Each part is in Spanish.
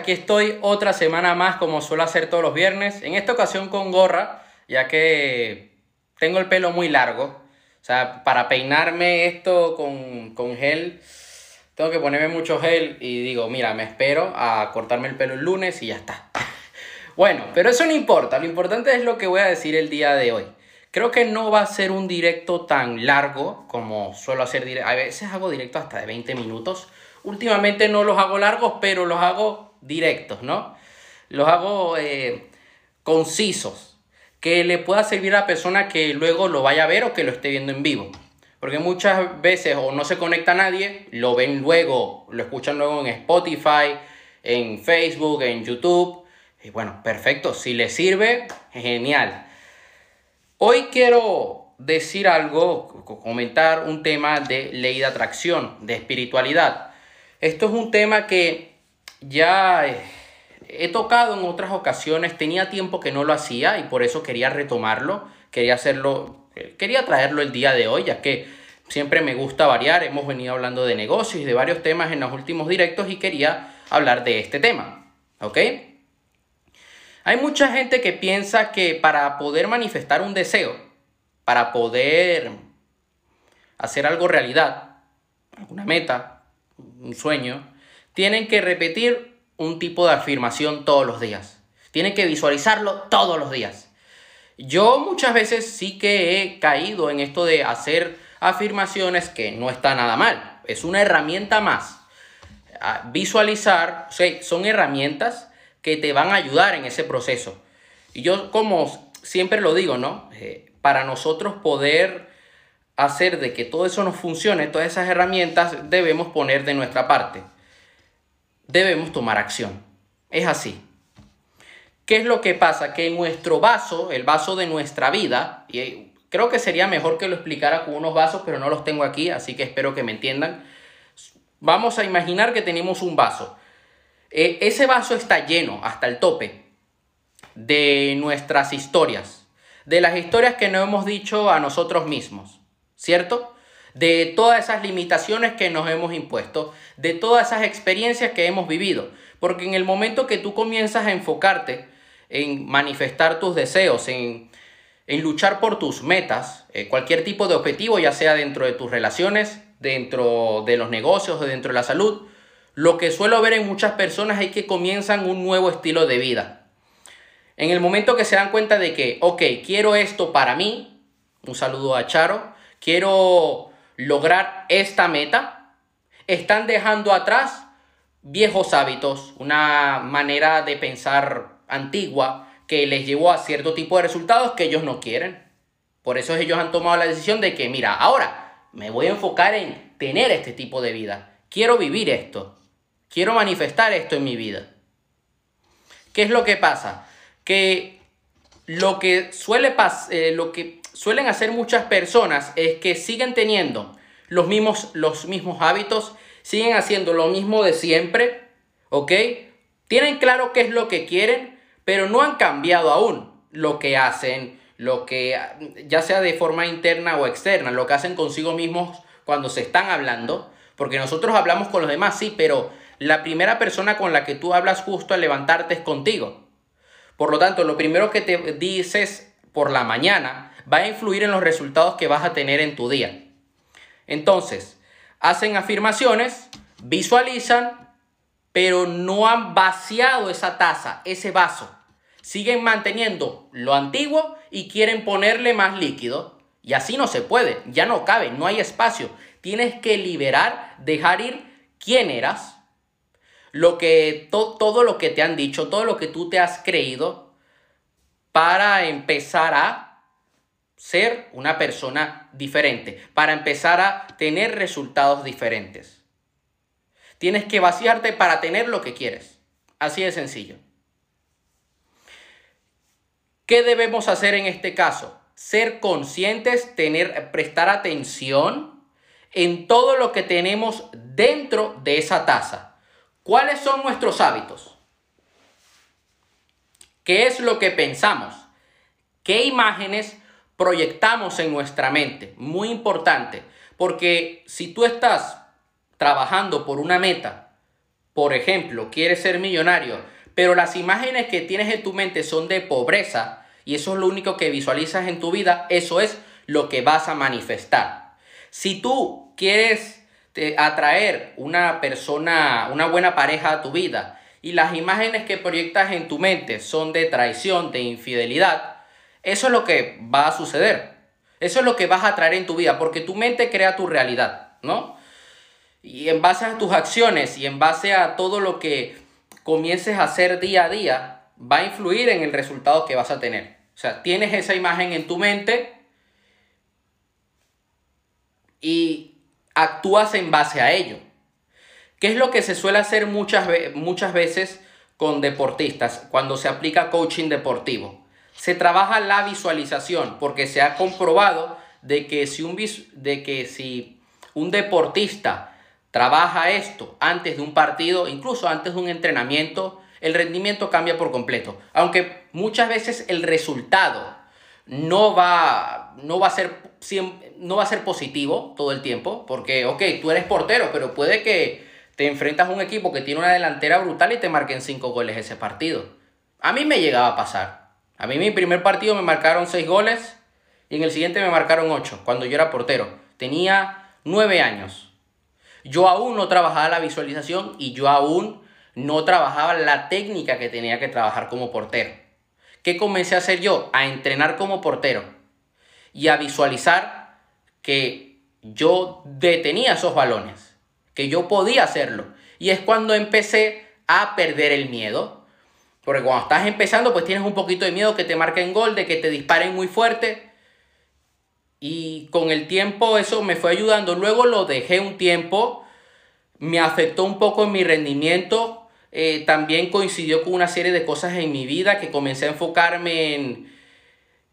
Aquí estoy otra semana más como suelo hacer todos los viernes, en esta ocasión con gorra, ya que tengo el pelo muy largo. O sea, para peinarme esto con, con gel, tengo que ponerme mucho gel y digo, mira, me espero a cortarme el pelo el lunes y ya está. Bueno, pero eso no importa, lo importante es lo que voy a decir el día de hoy. Creo que no va a ser un directo tan largo como suelo hacer. A veces hago directo hasta de 20 minutos. Últimamente no los hago largos, pero los hago directos, ¿no? Los hago eh, concisos, que le pueda servir a la persona que luego lo vaya a ver o que lo esté viendo en vivo. Porque muchas veces o no se conecta a nadie, lo ven luego, lo escuchan luego en Spotify, en Facebook, en YouTube. Y bueno, perfecto, si le sirve, genial. Hoy quiero decir algo, comentar un tema de ley de atracción, de espiritualidad. Esto es un tema que ya eh, he tocado en otras ocasiones, tenía tiempo que no lo hacía y por eso quería retomarlo, quería hacerlo, eh, quería traerlo el día de hoy, ya que siempre me gusta variar, hemos venido hablando de negocios y de varios temas en los últimos directos y quería hablar de este tema, ¿ok? Hay mucha gente que piensa que para poder manifestar un deseo, para poder hacer algo realidad, alguna meta, un sueño, tienen que repetir un tipo de afirmación todos los días. Tienen que visualizarlo todos los días. Yo muchas veces sí que he caído en esto de hacer afirmaciones que no está nada mal. Es una herramienta más. Ah, visualizar son herramientas que te van a ayudar en ese proceso. Y yo como siempre lo digo, ¿no? Eh, para nosotros poder hacer de que todo eso nos funcione, todas esas herramientas debemos poner de nuestra parte debemos tomar acción. Es así. ¿Qué es lo que pasa? Que nuestro vaso, el vaso de nuestra vida, y creo que sería mejor que lo explicara con unos vasos, pero no los tengo aquí, así que espero que me entiendan. Vamos a imaginar que tenemos un vaso. E, ese vaso está lleno hasta el tope de nuestras historias, de las historias que no hemos dicho a nosotros mismos, ¿cierto? De todas esas limitaciones que nos hemos impuesto, de todas esas experiencias que hemos vivido. Porque en el momento que tú comienzas a enfocarte en manifestar tus deseos, en, luchar por tus metas, eh, cualquier tipo de objetivo, ya sea dentro de tus relaciones, dentro de los negocios o dentro de la salud, lo que suelo ver en muchas personas es que comienzan un nuevo estilo de vida. En el momento que se dan cuenta de que, ok, quiero esto para mí, un saludo a Charo, quiero lograr esta meta, están dejando atrás viejos hábitos, una manera de pensar antigua que les llevó a cierto tipo de resultados que ellos no quieren. Por eso ellos han tomado la decisión de que, mira, ahora me voy a enfocar en tener este tipo de vida. Quiero vivir esto. Quiero manifestar esto en mi vida. ¿Qué es lo que pasa? Que lo que suele pasar, eh, lo que suelen hacer muchas personas es que siguen teniendo los mismos, los mismos hábitos, siguen haciendo lo mismo de siempre, ¿ok? Tienen claro qué es lo que quieren, pero no han cambiado aún lo que hacen, lo que, ya sea de forma interna o externa, lo que hacen consigo mismos cuando se están hablando, porque nosotros hablamos con los demás, sí, pero la primera persona con la que tú hablas justo al levantarte es contigo. Por lo tanto, lo primero que te dices por la mañana va a influir en los resultados que vas a tener en tu día. Entonces, hacen afirmaciones, visualizan, pero no han vaciado esa taza, ese vaso. Siguen manteniendo lo antiguo y quieren ponerle más líquido. Y así no se puede, ya no cabe, no hay espacio. Tienes que liberar, dejar ir quién eras, lo que todo lo que te han dicho, todo lo que tú te has creído para empezar a ser una persona diferente, para empezar a tener resultados diferentes. Tienes que vaciarte para tener lo que quieres. Así de sencillo. ¿Qué debemos hacer en este caso? Ser conscientes, tener, prestar atención en todo lo que tenemos dentro de esa taza. ¿Cuáles son nuestros hábitos? ¿Qué es lo que pensamos? ¿Qué imágenes proyectamos en nuestra mente. Muy importante, porque si tú estás trabajando por una meta, por ejemplo, quieres ser millonario, pero las imágenes que tienes en tu mente son de pobreza y eso es lo único que visualizas en tu vida, eso es lo que vas a manifestar. Si tú quieres eh, atraer una persona, una buena pareja a tu vida y las imágenes que proyectas en tu mente son de traición, de infidelidad, eso es lo que va a suceder. Eso es lo que vas a traer en tu vida, porque tu mente crea tu realidad, ¿no? Y en base a tus acciones y en base a todo lo que comiences a hacer día a día, va a influir en el resultado que vas a tener. O sea, tienes esa imagen en tu mente y actúas en base a ello. ¿Qué es lo que se suele hacer muchas, muchas veces con deportistas cuando se aplica coaching deportivo? se trabaja la visualización, porque se ha comprobado de que si un, de que si un deportista trabaja esto antes de un partido, incluso antes de un entrenamiento, el rendimiento cambia por completo. Aunque muchas veces el resultado no va, no va, a, ser, no va a ser positivo todo el tiempo, porque, ok, tú eres portero, pero puede que te enfrentas a un equipo que tiene una delantera brutal y te marquen cinco goles ese partido. A mí me llegaba a pasar. A mí mi primer partido me marcaron 6 goles y en el siguiente me marcaron 8 cuando yo era portero. Tenía 9 años. Yo aún no trabajaba la visualización y yo aún no trabajaba la técnica que tenía que trabajar como portero. ¿Qué comencé a hacer yo? A entrenar como portero y a visualizar que yo detenía esos balones, que yo podía hacerlo. Y es cuando empecé a perder el miedo, porque cuando estás empezando, pues tienes un poquito de miedo que te marquen gol, de que te disparen muy fuerte. Y con el tiempo eso me fue ayudando. Luego lo dejé un tiempo. Me afectó un poco en mi rendimiento. Eh, también coincidió con una serie de cosas en mi vida que comencé a enfocarme en,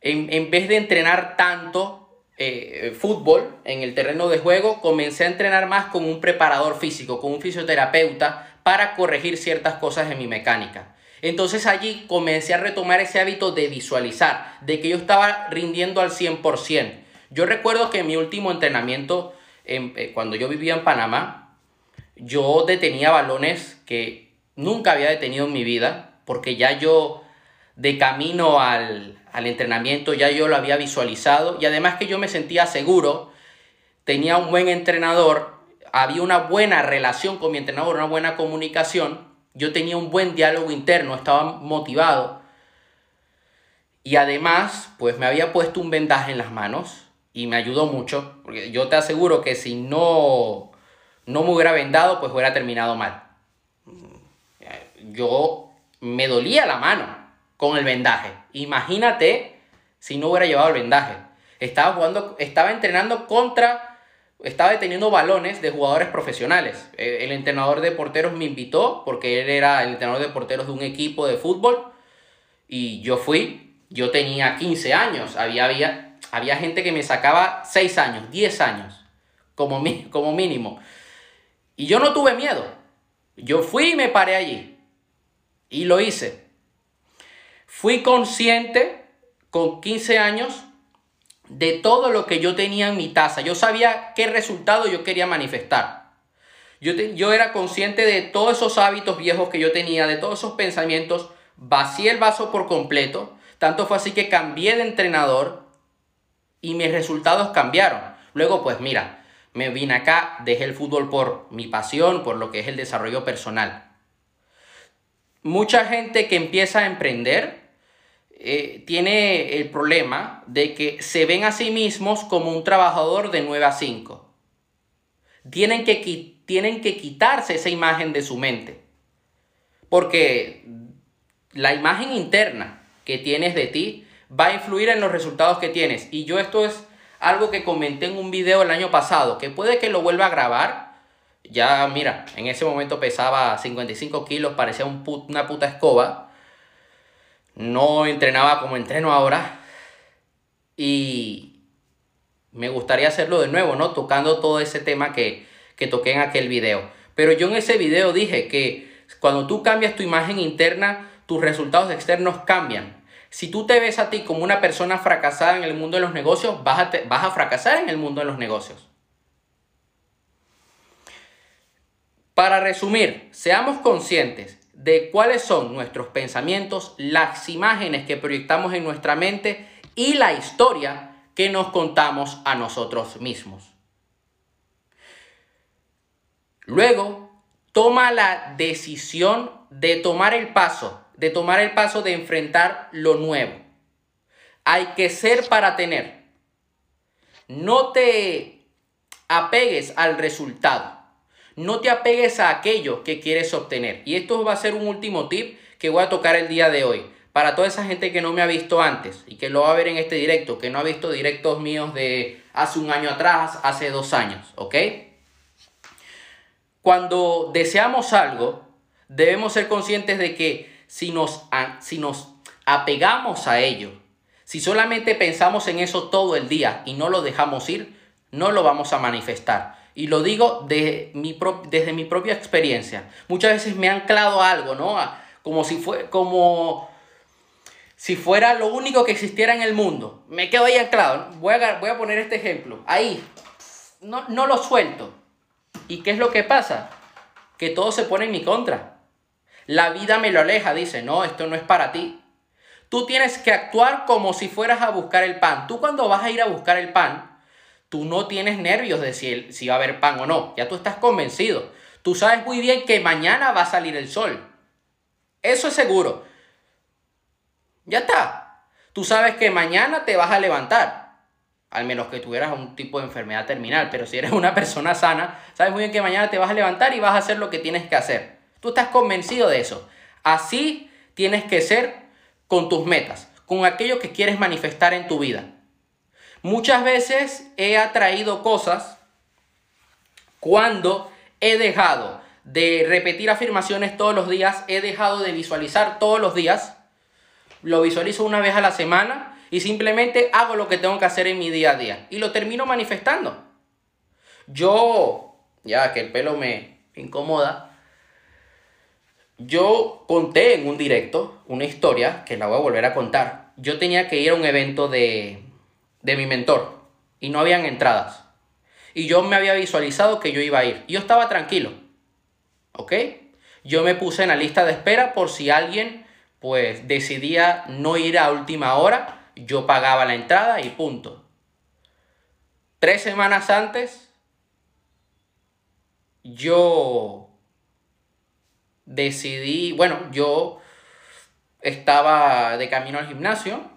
en, vez de entrenar tanto eh, fútbol en el terreno de juego, comencé a entrenar más con un preparador físico, con un fisioterapeuta, para corregir ciertas cosas en mi mecánica. Entonces allí comencé a retomar ese hábito de visualizar, de que yo estaba rindiendo al 100%. Yo recuerdo que en mi último entrenamiento, eh, cuando yo vivía en Panamá, yo detenía balones que nunca había detenido en mi vida, porque ya yo de camino al, al entrenamiento ya yo lo había visualizado y además que yo me sentía seguro, tenía un buen entrenador, había una buena relación con mi entrenador, una buena comunicación yo tenía un buen diálogo interno, estaba motivado. Y además, pues me había puesto un vendaje en las manos y me ayudó mucho, porque yo te aseguro que si no, no me hubiera vendado, pues hubiera terminado mal. Yo me dolía la mano con el vendaje. Imagínate si no hubiera llevado el vendaje. Estaba jugando, estaba entrenando contra estaba deteniendo balones de jugadores profesionales. Eh, el entrenador de porteros me invitó porque él era el entrenador de porteros de un equipo de fútbol y yo fui, yo tenía 15 años, había, había, había gente que me sacaba 6 años, 10 años como, como mínimo. Y yo no tuve miedo. Yo fui y me paré allí. Y lo hice. Fui consciente con 15 años de todo lo que yo tenía en mi taza. Yo sabía qué resultado yo quería manifestar. Yo, yo era consciente de todos esos hábitos viejos que yo tenía, de todos esos pensamientos. Vacié el vaso por completo. Tanto fue así que cambié de entrenador y mis resultados cambiaron. Luego, pues mira, me vine acá, dejé el fútbol por mi pasión, por lo que es el desarrollo personal. Mucha gente que empieza a emprender eh, tiene el problema de que se ven a sí mismos como un trabajador de 9 a 5. Tienen que, tienen que quitarse esa imagen de su mente. Porque la imagen interna que tienes de ti va a influir en los resultados que tienes. Y yo esto es algo que comenté en un video el año pasado, que puede que lo vuelva a grabar. Ya, mira, en ese momento pesaba 55 kilos, parecía una puta escoba no entrenaba como entreno ahora y me gustaría hacerlo de nuevo, ¿no? Tocando todo ese tema que, que toqué en aquel video. Pero yo en ese video dije que cuando tú cambias tu imagen interna, tus resultados externos cambian. Si tú te ves a ti como una persona fracasada en el mundo de los negocios, vas a, vas a fracasar en el mundo de los negocios. Para resumir, seamos conscientes de cuáles son nuestros pensamientos, las imágenes que proyectamos en nuestra mente y la historia que nos contamos a nosotros mismos. Luego, toma la decisión de tomar el paso, de tomar el paso de enfrentar lo nuevo. Hay que ser para tener. No te apegues al resultado. No te apegues a aquello que quieres obtener. Y esto va a ser un último tip que voy a tocar el día de hoy. Para toda esa gente que no me ha visto antes y que lo va a ver en este directo, que no ha visto directos míos de hace un año atrás, hace dos años, ¿ok? Cuando deseamos algo, debemos ser conscientes de que si nos, si nos apegamos a ello, si solamente pensamos en eso todo el día y no lo dejamos ir, no lo vamos a manifestar. Y lo digo de mi desde mi propia experiencia. Muchas veces me han anclado algo, ¿no? Como si, fue, como si fuera lo único que existiera en el mundo. Me quedo ahí anclado. Voy a, voy a poner este ejemplo. Ahí. No, no lo suelto. ¿Y qué es lo que pasa? Que todo se pone en mi contra. La vida me lo aleja, dice, no, esto no es para ti. Tú tienes que actuar como si fueras a buscar el pan. Tú cuando vas a ir a buscar el pan, tú no tienes nervios de si, si va a haber pan o no. Ya tú estás convencido. Tú sabes muy bien que mañana va a salir el sol. Eso es seguro. Ya está. Tú sabes que mañana te vas a levantar. Al menos que tuvieras un tipo de enfermedad terminal. Pero si eres una persona sana, sabes muy bien que mañana te vas a levantar y vas a hacer lo que tienes que hacer. Tú estás convencido de eso. Así tienes que ser con tus metas, con aquello que quieres manifestar en tu vida. Muchas veces he atraído cosas cuando he dejado de repetir afirmaciones todos los días, he dejado de visualizar todos los días, lo visualizo una vez a la semana y simplemente hago lo que tengo que hacer en mi día a día y lo termino manifestando. Yo, ya que el pelo me incomoda, yo conté en un directo una historia que la voy a volver a contar. Yo tenía que ir a un evento de, de mi mentor y no habían entradas. Y yo me había visualizado que yo iba a ir. Yo estaba tranquilo. ¿Ok? Yo me puse en la lista de espera por si alguien pues decidía no ir a última hora, yo pagaba la entrada y punto. Tres semanas antes, yo decidí, bueno, yo estaba de camino al gimnasio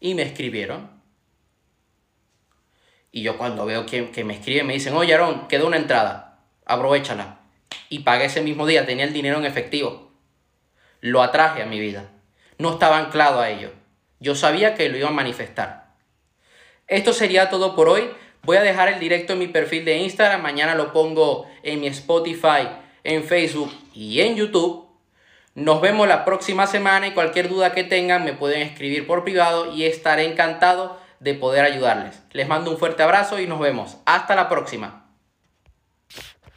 y me escribieron. Y yo cuando veo que, me escriben, me dicen, oye Aaron, quedó una entrada, aprovechala. Y pagué ese mismo día, tenía el dinero en efectivo. Lo atraje a mi vida. No estaba anclado a ello. Yo sabía que lo iba a manifestar. Esto sería todo por hoy. Voy a dejar el directo en mi perfil de Instagram. Mañana lo pongo en mi Spotify, en Facebook y en YouTube. Nos vemos la próxima semana y cualquier duda que tengan me pueden escribir por privado y estaré encantado de poder ayudarles. Les mando un fuerte abrazo y nos vemos. Hasta la próxima.